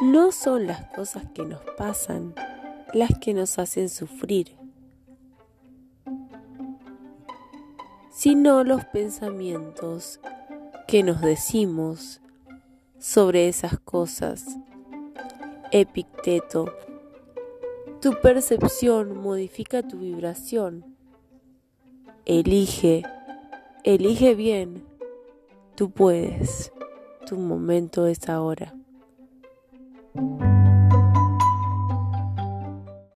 No son las cosas que nos pasan las que nos hacen sufrir, sino los pensamientos que nos decimos sobre esas cosas. Epicteto. Tu percepción modifica tu vibración. Elige, elige bien. Tú puedes. Tu momento es ahora.